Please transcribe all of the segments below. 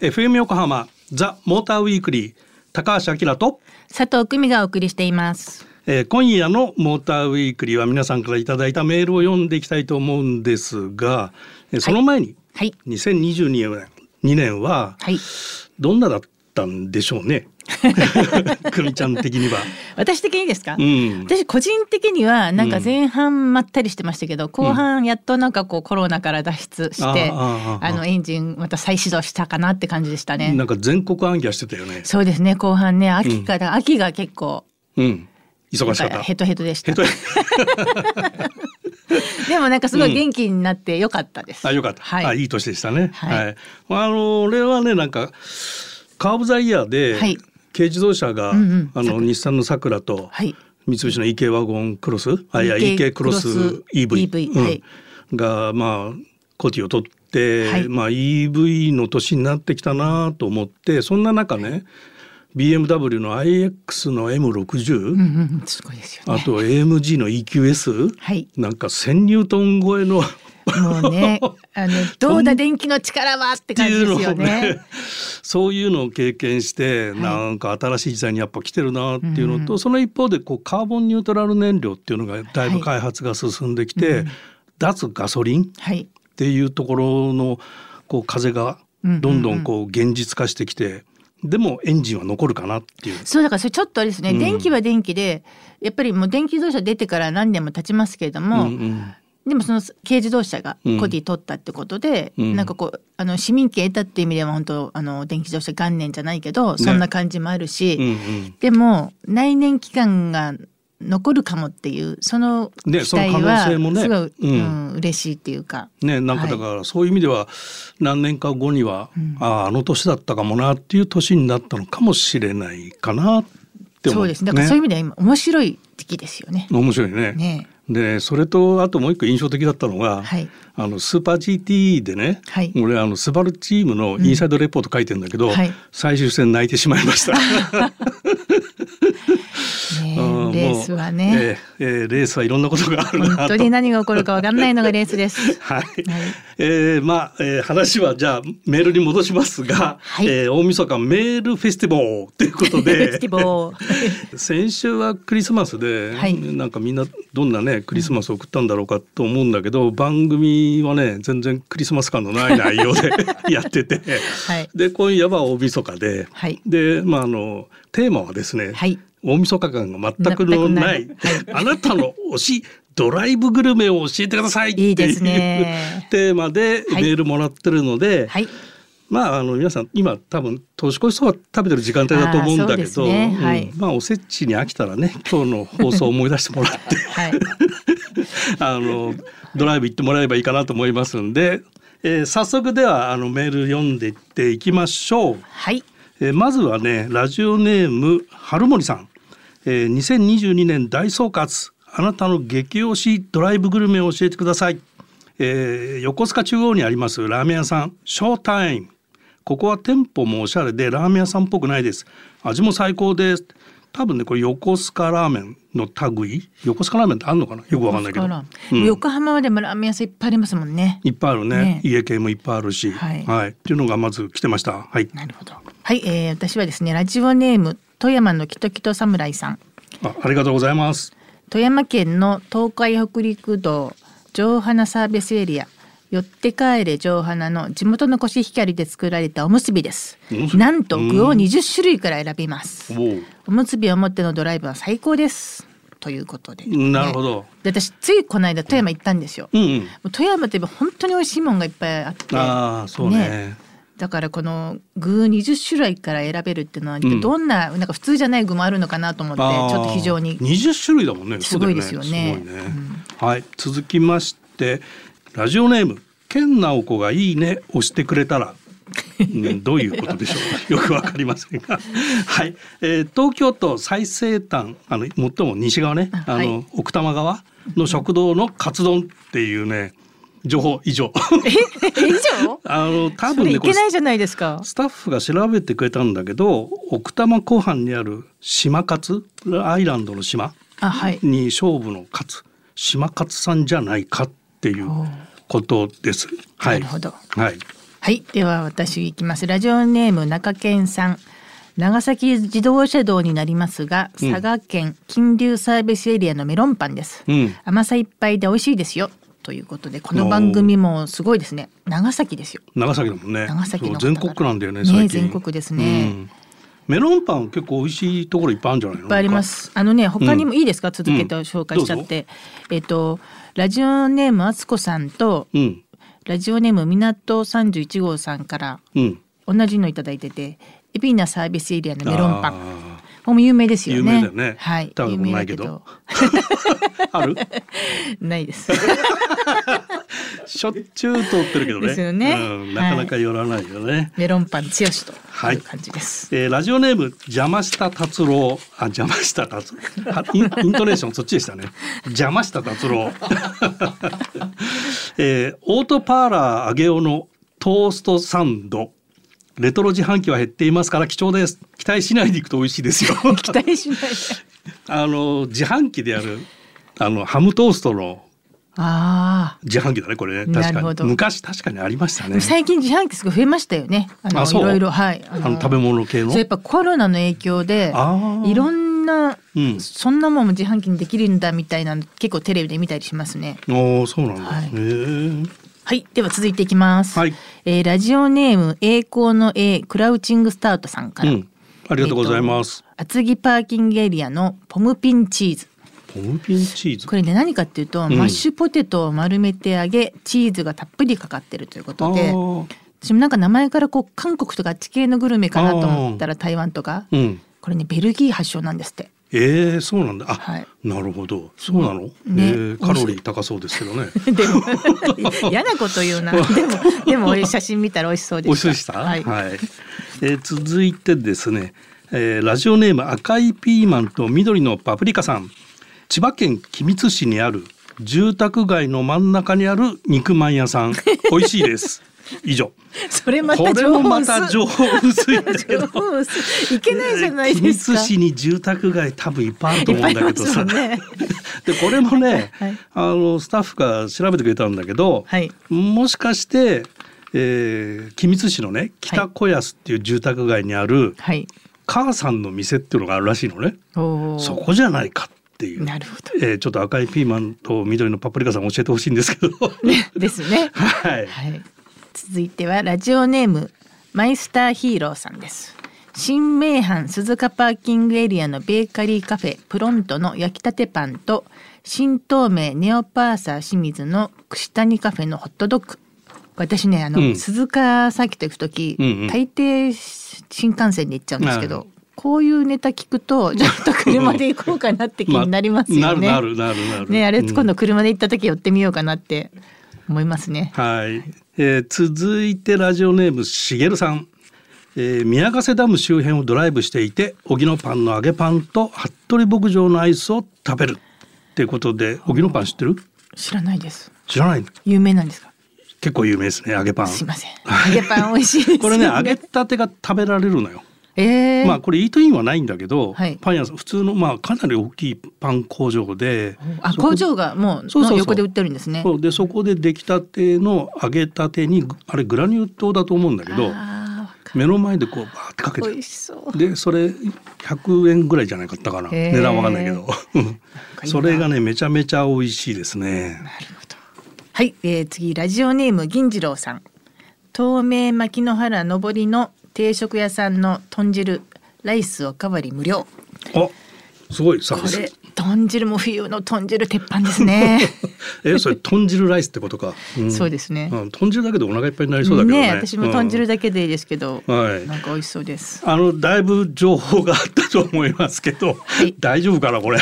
FM 横浜ザ・モーターウィークリー高橋明と、佐藤久美がお送りしています。えー今夜のモーターウィークリーは皆さんからいただいたメールを読んでいきたいと思うんですが、えーその前に、はい。2022年2年ははい。どんなだったんでしょうね？久美ちゃん的には。私的にですか、うん私個人的にはなんか前半まったりしてましたけど、後半やっとなんかこうコロナから脱出して、ああーあのエンジンまた再始動したかなって感じでしたね。なんか全国暗記はしてたよね。そうですね後半ね秋から、秋が結構うん。忙しかった。ヘトヘトでした でもなんかすごい元気になってよかったです、あ、よかった。はいあ、いい年でしたね。はいあの、俺はね、なんか。カーブザイヤーで、はい軽自動車が、うんうん。あの、日産のさくらと。はい。三菱の EK ワゴンクロス、あ、いや、EK クロス。クロス EV, EV うん。はい。が、まあ。コティを取って、はい。まあ、EV の年になってきたなと思って、そんな中ね。BMW の iX の M60、うんうんすごいですよね。あと AMG の EQS、はい。なんか1000ニュートン超えのもうねあの どうだ電気の力はって感じですよね。そういうのを経験して、はい。なんか新しい時代にやっぱ来てるなっていうのと、うんその一方でこうカーボンニュートラル燃料っていうのがだいぶ開発が進んできて、うん脱ガソリンっはい。ていうところのこう風がうん。どんどんこう現実化してきて、でもエンジンは残るかなっていう。そうだからそれちょっとあれですね、うん。電気は電気でやっぱりもう電気自動車出てから何年も経ちますけれども、うんうんでもその軽自動車がうん。コディ取ったってことで、うん。なんかこうあの市民権得たっていう意味では本当あの電気自動車元年じゃないけどそんな感じもあるし、うんうん。でも内燃期間が残るかもっていうその期ね待はすごい、ううんん嬉しいっていうか。ね、なんかだからそういう意味では何年か後には、うん。あああの年だったかもなっていう年になったのかもしれないかなって思そうです。ねだからそういう意味では今面白い時期ですよね。面白いね。ねでそれとあともう一個印象的だったのが、はい。あのスーパー GT でね、はい。俺あのスバルチームのインサイドレポート書いてんだけど、はい。最終戦泣いてしまいました。レースはね、えーえーレースはいろんなことがある本当に何が起こるかわかんないのがレースです。はい、えーまあ、えー話はじゃあメールに戻しますが、はい。えー大晦日メールフェスティバルということフェスで 先週はクリスマスで、はい。なんかみんなどんなねクリスマスを送ったんだろうかと思うんだけど、番組はね全然クリスマス感のない内容で やってて、はい。で今夜は大晦日で、はい。でまああのテーマはですね、はい大晦日感が全くのない。あなたの推しドライブグルメを教えてください。ってい。ういいですね。テーマでメはい。ールもらってるので、はい。まああの皆さん今多分年越しそば食べてる時間帯だと思うんだけど、うですね。はい。うんまあおせちに飽きたらね今日の放送を思い出してもらって。はい。あのドライブ行ってもらえばいいかなと思いますんで、えー早速ではあのメール読んでいっていきましょう。はい。えーまずはねラジオネーム春森さん、えー、2022年大総括。あなたの激推しドライブグルメを教えてください、えー横須賀中央にありますラーメン屋さん。ショータイム。ここは店舗もおしゃれでラーメン屋さんっぽくないです。味も最高です。多分ねこれ横須賀ラーメンの類？横須賀ラーメンってあんのかな？よくわかんないけど、うん。横浜でもラーメン屋さんいっぱいありますもんね。いっぱいあるね。ね。家系もいっぱいあるし。はい。っていうのがまず来てました。はい。なるほど。はい、えー、私はですねラジオネーム富山のキトキト侍さん。あありがとうございます。富山県の東海北陸道城花サービスエリア。寄って帰れ城花の地元のコシヒカリで作られたおむすびです。なんと具を20種類から選びます。おむすびを持ってのドライブは最高です。ということで、なるほど。で私ついこの間富山行ったんですよ、うんうん。富山って本当に美味しいもんがいっぱいあって。ああ、そうね。だからこの具20種類から選べるっていうのはん。どんな,、なんか普通じゃない具もあるのかなと思ってちょっと非常に20種類だもんね。すごいですよね。はい、続きましてラジオネーム健直子がいいね押してくれたら。うん、どういうことでしょう。よくわかりませんが。はい、えー東京都最西端あの最も西側ね。あの、はい。奥多摩側の食堂のカツ丼っていうね情報以上。え以上？あの多分ねこれけないじゃないですか。スタッフが調べてくれたんだけど奥多摩湖畔にある島勝アイランドの島あはい。に勝負の勝島勝さんじゃないかっていうことです。はい。なるほど。はい。はい。では私いきます。ラジオネーム中堅さん。長崎自動車道になりますがうん。佐賀県金龍サービスエリアのメロンパンです、うん。甘さいっぱいで美味しいですよということでこの番組もすごいですね長崎ですよ長崎だもんね。長崎の全国なんだよね。ね最近。全国ですねうんメロンパン結構美味しいところいっぱいあるんじゃないの？いっぱいあります。あのね、他にもいいですか、続けて紹介しちゃって。えっと、ラジオネームあつこさんと、うん。ラジオネーム港三十一号さんから。うん。同じのいただいてて、海老名サービスエリアのメロンパン。も有名ですよね。有名だよねはい、食べたないけどある？ないです。しょっちゅう通ってるけどね。ですよねうん、なかなか寄らないよね。メロンパン強しとはいいう感じです。えーラジオネーム邪魔した達郎あ邪魔した達はインイントネーションそっちでしたね邪魔した達郎、えーオートパーラー揚げ用のトーストサンドレトロ自販機は減っていますから貴重です。期待しないでいくと美味しいですよ。期待しないで。あの自販機であるあのハムトーストのあ自販機だねこれね。確かに。昔確かにありましたあ、ね。最近自販機すごい増えましたよね。あのいろいろ。はい。ああの食べ物系の？そうやっぱコロナの影響でいろんな、うん。そんなもんも自販機にできるんだみたいなの結構テレビで見たりしますね。おーそうなんだ、はい。へーはい、では続いていきます。はいえーラジオネーム栄光の A クラウチングスタートさんから。うん。ありがとうございます、えーと厚木パーキングエリアのポムピンチーズ。ポムピンチーズ？これね何かっていうと、ん。マッシュポテトを丸めて揚げチーズがたっぷりかかってるということで。私もなんか名前からこう韓国とかあっち系のグルメかなと思ったら台湾とか。うん。これねベルギー発祥なんですって。えー、そうなんだ。あ、はい。なるほど。そうなの、ね。えーカロリー高そうですけどね。でも嫌なこと言うな。でもでも写真見たら美味しそうでした。美味しそうでした？はい。えー続いてですね、えーラジオネーム赤いピーマンと緑のパプリカさん。千葉県君津市にある住宅街の真ん中にある肉まん屋さん。美味しいです。以上 それまた情報薄いんだけどいいけないじゃないですか。市に住宅街多分いっぱいあると思うんだけどさ、いっぱいあり でこれもね、はいあのスタッフが調べてくれたんだけど、はいもしかして、えー、君津市のね北小安っていう住宅街にあるはい。母さんの店っていうのがあるらしいのねそこじゃないかっていう。なるほど。えーちょっと赤いピーマンと緑のパプリカさん教えてほしいんですけど。ねですね。はい。はい。続いてはラジオネームマイスターヒーローさんです。新名阪鈴鹿パーキングエリアのベーカリーカフェプロントの焼きたてパンと新東名ネオパーサー清水の串谷カフェのホットドッグ。私ねあの、うん鈴鹿サーキット行く時、うんうん大抵新幹線で行っちゃうんですけど。こういうネタ聞くとちょっと車で行こうかなって気になりますよね。なるなるなるなる。ねあれうん今度車で行った時寄ってみようかなって思いますね。はい、えー続いてラジオネームしげるさん、えー宮ヶ瀬ダム周辺をドライブしていて荻野パンの揚げパンと服部牧場のアイスを食べるっていうことで荻野パン知ってる？知らないです。知らない有名なんですか？結構有名ですね揚げパンすいません。揚げパン美味しいね。これね揚げたてが食べられるのよええまあこれイートインはないんだけど、はい。パン屋さん普通のまあかなり大きいパン工場で。あ工場がもうそうそう横で売ってるんですね。そう。でそこで出来たての揚げたてにあれグラニュー糖だと思うんだけど目の前でこうバーってかけて。そう。でそれ100円ぐらいじゃないかったかな。へー。値段わかんないけど。それがねめちゃめちゃ美味しいですね。なるほど。はい、えー、次ラジオネーム銀次郎さん。東名牧之原上りの定食屋さんの豚汁ライスおかわり無料。あすごいサービス豚汁も冬の豚汁鉄板ですね。えそれ豚汁ライスってことか、ん。そうですね。うん豚汁だけでお腹いっぱいになりそうだけどね。私も豚汁だ、だけでいいですけど、うんはい。なんか美味しそうです。あのだいぶ情報があったと思いますけど、い。大丈夫かなこれ。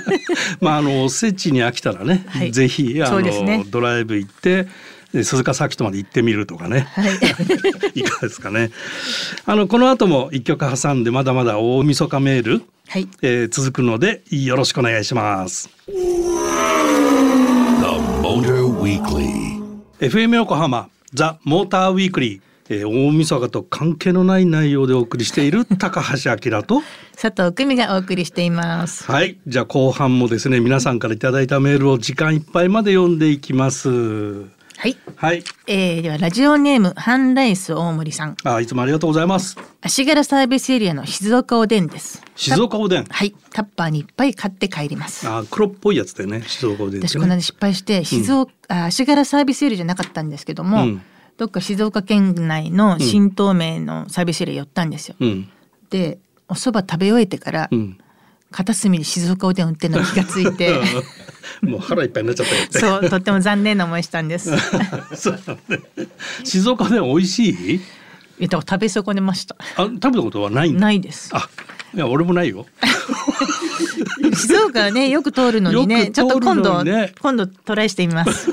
まああのおせちに飽きたらね、はい。ぜひあの、そうですね。ドライブ行ってえ鈴鹿サーキットまで行ってみるとかね、はい。いかがですかね。あのこの後も一曲挟んでまだまだ大晦日メール、はい。えー続くのでよろしくお願いします。The Motor Weekly. FM 横浜ザ・モーターウィークリー、えー大晦日と関係のない内容でお送りしている 高橋明と佐藤久美がお送りしています。はいじゃあ後半もですね皆さんからいただいたメールを時間いっぱいまで読んでいきます。はい、はい。えー、ではラジオネームハンライス大森さん。あいつもありがとうございます。足柄サービスエリアの静岡おでんです。静岡おでん。はい。タッパーにいっぱい買って帰ります。あ黒っぽいやつだよね静岡おでんね。私この間失敗して静岡、あ足柄サービスエリアじゃなかったんですけども、うん。どっか静岡県内の新東名のサービスエリア寄ったんですよ、うん。でお蕎麦食べ終えてから、うん片隅に静岡おでん売ってるのに気がついて。もう腹いっぱいになっちゃったそうとっても残念な思いしたんです。静岡で美味しい？いやだから食べ損ねました。あ食べたことはないないです。あいや俺もないよ。静岡はねよく通るのにねよくちょっと今度、今度トライしてみます。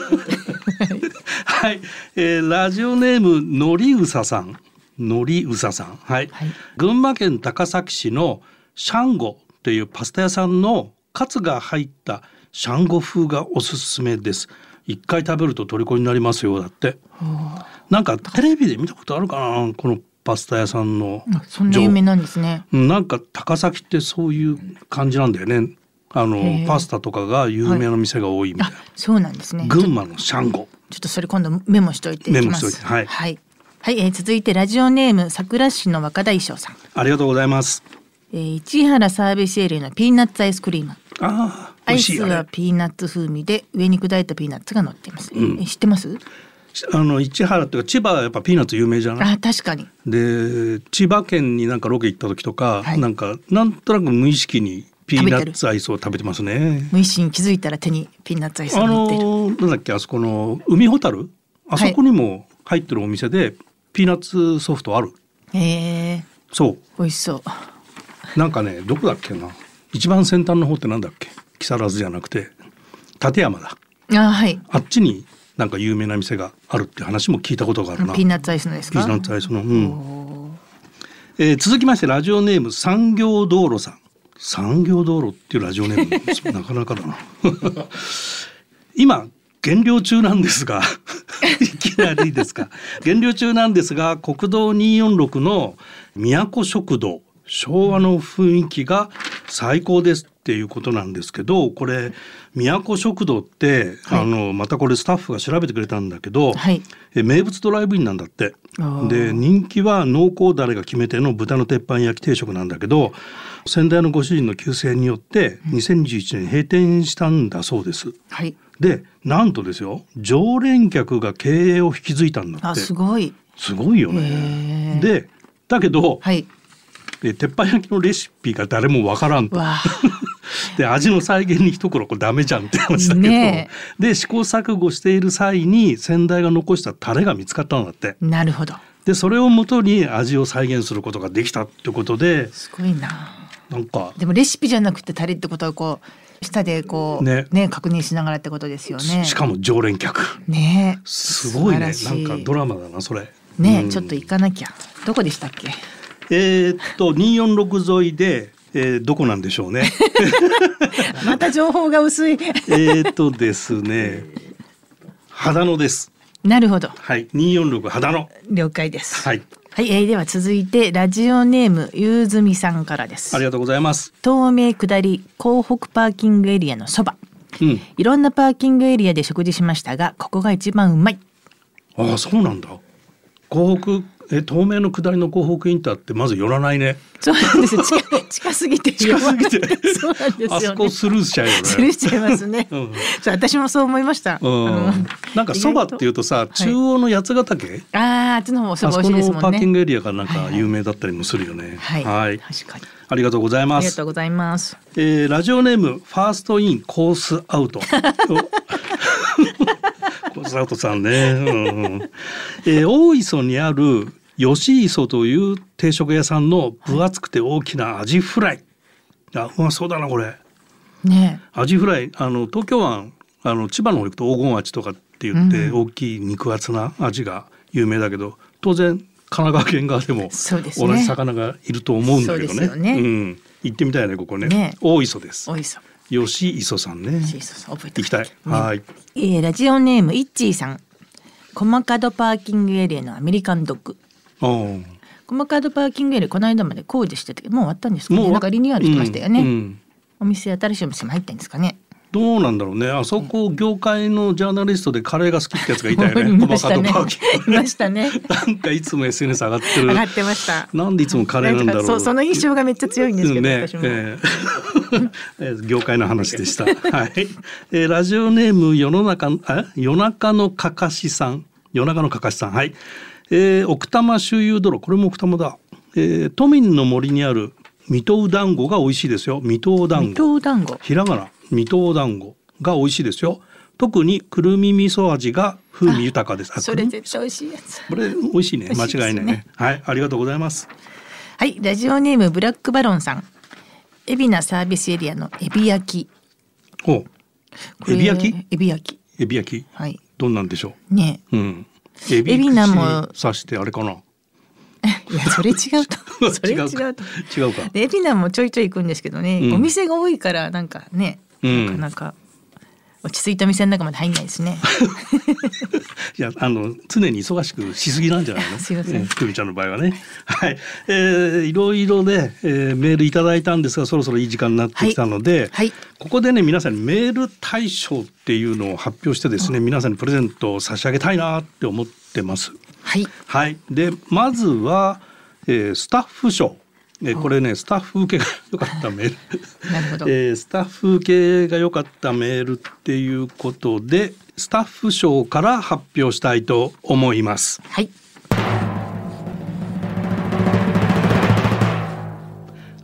はい、えーラジオネームのりうささん。のりうささん。はい、はい。群馬県高崎市のシャンゴというパスタ屋さんのカツが入ったシャンゴ風がおすすめです。一回食べると虜になりますよだって。なんかテレビで見たことあるかなこのパスタ屋さんのあそんな有名なんですね。うんなんか高崎ってそういう感じなんだよね。あのパスタとかが有名な店が多いみたいあな、そうなんですね。群馬のシャンゴ。ちょっとそれ今度メモしといていきます。メモしといてはい。はい、はいえー続いてラジオネーム桜市の若大将さん、ありがとうございますえー市原サービスエリアのピーナッツアイスクリーム。ああアイスはピーナッツ風味で上に砕いたピーナッツが乗っています、え知ってます？あの市原っていうか千葉はやっぱピーナッツ有名じゃない？あ確かに。で千葉県になんかロケ行った時とか、はい。なんかなんとなく無意識にピーナッツアイスを食べてますね。無意識に気づいたら手にピーナッツアイスがあ乗っている、のなんだっけあそこの海ホタルあそこにも入ってるお店でピーナッツソフトある。へえそう。美味しそうなんかねどこだっけな。一番先端の方ってなんだっけ。木更津じゃなくて立山だ。あはい。あっちになんか有名な店があるって話も聞いたことがあるな。ピーナッツアイスのですか？ピーナッツアイスの、うん。えー続きましてラジオネーム産業道路さん。産業道路っていうラジオネーム。なかなかだな。今減量中なんですが いきなりですか。減量中なんですが国道246の都食堂昭和の雰囲気が最高ですっていうことなんですけどこれ都食堂って、はい。あのまたこれスタッフが調べてくれたんだけど、はい。え名物ドライブインなんだって。で人気は濃厚だれが決め手の豚の鉄板焼き定食なんだけど先代のご主人の急逝によって2021年閉店したんだそうです。はい。でなんとですよ常連客が経営を引き継いだんだあって。すごい。すごいよへね。ー。でだけど、はいえ鉄板焼きのレシピが誰もわからんと。で味の再現に一頃これダメじゃんって話だけど、ねで試行錯誤している際に先代が残したタレが見つかったんだって。なるほど。でそれをもとに味を再現することができたってことで。すごいな。なんか。でもレシピじゃなくてタレってことはこう下でこうね。ね確認しながらってことですよね。しかも常連客。ね。すごいね。なんかドラマだなそれ。ね、うん。ちょっと行かなきゃ。どこでしたっけ？えーっと246沿いで、えーどこなんでしょうね。また情報が薄い。えーっとですね秦野です。なるほど。はい246秦野。了解です。はい。はい、えーでは続いてラジオネームゆうずみさんからです。ありがとうございます。東名下り港北パーキングエリアのそば。うん。いろんなパーキングエリアで食事しましたがここが一番うまい。ああそうなんだ。港北え東名の下りの港北インターってまず寄らないね。そうなんです。よ近近すぎて 近すぎて。そうなんですよね。あそこスルーしちゃうよね。スルーしちゃいますね、うん。私もそう思いました、うん。なんかそばっていうとさと。中央の八ヶ岳、あーあっちの方もそば美味しいですもんね。パーキングエリアがなんかはいはい。有名だったりもするよね。はい、はい。確かにありがとうございあますりがとう。ございますえーラジオネームファーストインコースアウト。コースアウトさんね。うんうんえー大磯にある吉磯という定食屋さんの分厚くて大きなアジフライ。あうまそうだなこれ。ねアジフライあの東京湾あの千葉の方行くと黄金アジとかって言って、うん大きい肉厚なアジが有名だけど当然神奈川県側でも同じ魚がいると思うんだけどね。行ってみたいねここね。ね。大磯です。おいしそう吉磯さんね。そうそうそう覚えて行きたい、ね。はい。えーラジオネームイッチーさん。駒門パーキングエリアのアメリカンドッグ。おー駒門パーキングエリアこの間まで工事しててもう終わったんですかね。もうなんかリニューアルしてましたよね、お店新しいお店も入ったんですかねどうなんだろうね。あそこ業界のジャーナリストでカレーが好きってやつがいたよね。ね。いましたね。なんかいつも SNS 上がってる。上がってました。なんでいつもカレーなんだろう。その印象がめっちゃ強いんですけど、ねえーえー 業界の話でした。はい、えーラジオネーム世の中あ夜中のかかしさん。夜中のかかしさん。はい、えー奥多摩周遊泥これも奥多摩だ、えー都民の森にある水戸団子が美味しいですよ。水戸団水子戸団子ひらがな水戸団子が美味しいですよ。特にくるみ味噌味が風味豊かです。あそれ絶対美味しいやつ。これ美味しいね。間違いないね。はいありがとうございます。はいラジオネームブラックバロンさん。海老名サービスエリアのエビ焼き。ほう。エビ焼き？エビ焼き。エビ焼き？はい。どんなんでしょね。ううん。エビ海老名も。串刺してあれかな？いやそれ違うと。それ違うと。違うか。海老名もちょいちょい行くんですけどね、うん。お店が多いからなんかね、うんなかなか落ち着いた店の中まで入んないですね。いやあの常に忙しくしすぎなんじゃないの？すいません。えー久美ちゃんの場合はね。はい、えー、いろいろね、えー、メールいただいたんですがそろそろいい時間になってきたので、はい。ここでね皆さんにメール大賞っていうのを発表してですね皆さんにプレゼントを差し上げたいなって思ってます。はい。はい、でまずは、えースタッフ賞、えーこれねスタッフ受けが良かったメール。えースタッフ受けが良かったメールっていうことでスタッフ賞から発表したいと思います。はい。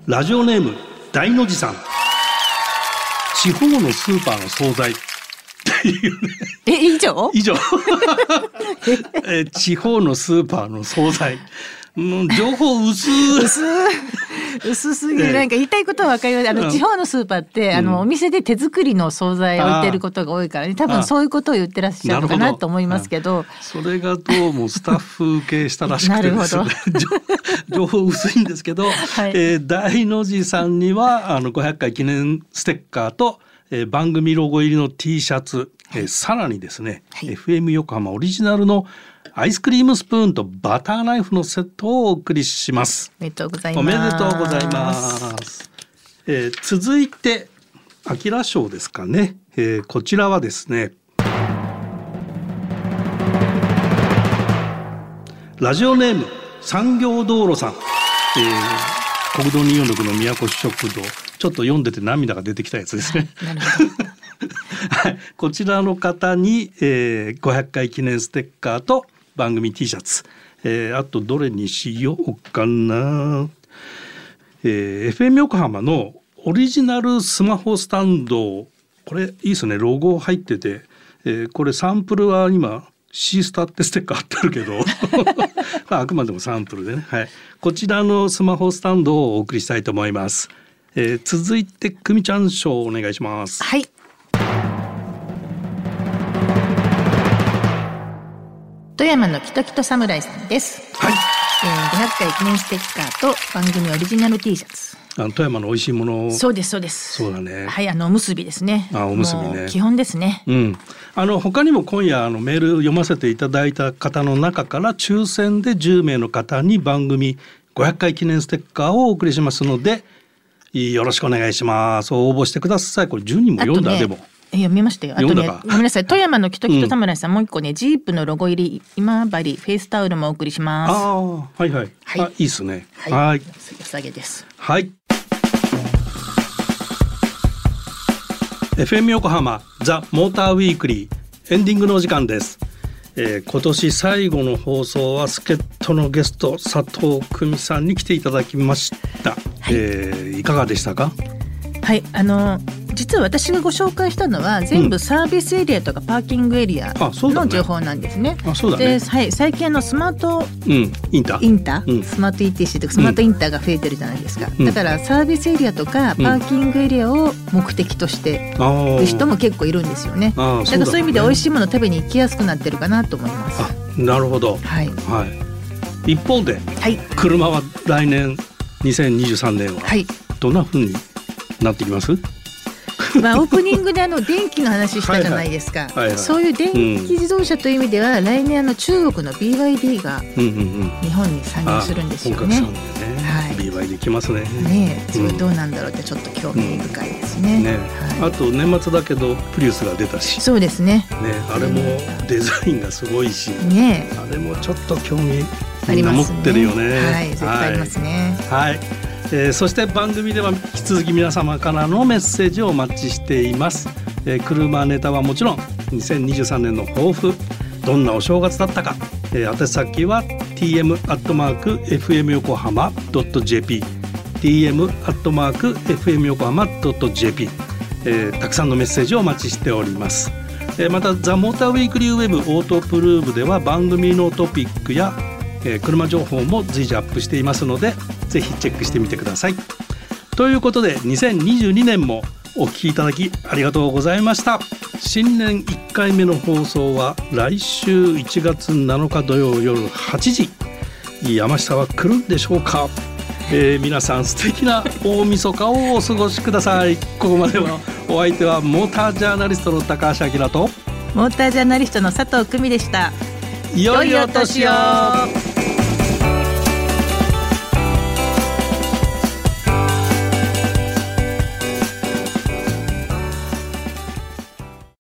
ラジオネーム大の字さん。地方のスーパーの惣菜。っていうねえ以上？以上、えー地方のスーパーの惣菜うん情報薄。い薄薄すぎええ。るなんか言いたいことは分かります。あうん。の地方のスーパーって、あのお店で手作りの惣菜を売ってることが多いからね。多あ分そういうことを言ってらっしゃるのかなと思いますけど。それがどうもスタッフ受けしたらしくてですねな 情情報薄いんですけど、い。えー大の字さんにはあの500回記念ステッカーと、えー番組ロゴ入りの T シャツ、えーさらにですね、はい。FM 横浜オリジナルのアイスクリームスプーンとバターナイフのセットをお送りします。おめでとうございますおめでとうございます。えー続いて、アキラ賞ですかね。えーこちらはですね。ラジオネーム産業道路さん。えー国道246の宮古食堂。ちょっと読んでて涙が出てきたやつですね。はい、こちらの方に、えー、500回記念ステッカーと番組 T シャツ、えーあとどれにしようかな、えー FM 横浜のオリジナルスマホスタンド。これいいですね。ロゴ入ってて、えーこれサンプルは今 C スタってステッカー貼ってあるけど。まああくまでもサンプルでね、はい、こちらのスマホスタンドをお送りしたいと思います、えー続いて久美ちゃん賞お願いします。はい富山のキトキト侍さんです、はい。えー、500回記念ステッカーと番組オリジナル T シャツ。あの富山の美味しいもの。をそうですそうです。そうだね。はいあのおむすびですね。あおむすびね。基本ですね。うん、あの他にも今夜あのメール読ませていただいた方の中から抽選で10名の方に番組500回記念ステッカーをお送りしますのでよろしくお願いします。応募してください。これ10人も読んだ、でも。え読みましたよ。あとねごめんなさい。富山のキトキト侍さん、もう一個ね、ジープのロゴ入り今治フェイスタオルもお送りしあます。あはいはい、はいあいいですねはい。はいよさげです。はい。FM 横浜ザ・モーターウィークリーエンディングのお時間です、えー今年最後の放送は助っ人のゲスト佐藤久美さんに来ていただきました、えーいかがでしたか？はい、あの実は私がご紹介したのは全部サービスエリアとかパーキングエリアの情報なんですね。あそうだね。で、はい、最近あのスマートうんインタインター、うん。スマート ETC とかスマートインターが増えてるじゃないですか、うん。だからサービスエリアとかパーキングエリアを目的としてる人も結構いるんですよね。だからそういう意味で美味しいもの食べに行きやすくなってるかなと思います。あなるほど。はい、はい。一方ではい、車は来年2023年ははい。どんな風になってきます？まあオープニングであの電気の話したじゃないですか。はいはい。はいはい。そういう電気自動車という意味では、来年あの中国の BYD がうんうんうん。日本に参入するんですよね。あ本格参入ね。はい。BYD 来ますね。ねえそれどうなんだろうってちょっと興味深いですね,、ね、はい。あと年末だけどプリウスが出たし。ねそうですね。あれもデザインがすごいし。ねえ。あれもちょっと興味ありますね。てるよね。はい絶対ありますね、はい、えーそして番組では引き続き皆様からのメッセージをお待ちしています、えー車ネタはもちろん2023年の抱負どんなお正月だったか、えー宛先は tm アットマーク fm 横浜 .jp tm アットマーク fm 横浜 .jp、えーたくさんのメッセージをお待ちしております。えーまた「ザ・モーターウィークリーウェブオートプルーブ」では番組のトピックや、えー車情報も随時アップしていますのでぜひチェックしてみてください。ということで2022年もお聞きいただきありがとうございました。新年1回目の放送は来週1月7日土曜夜8時。山下は来るんでしょうか、えー皆さん素敵な大晦日をお過ごしください。ここまではお相手はモータージャーナリストの高橋明とモータージャーナリストの佐藤久美でした。良いお年を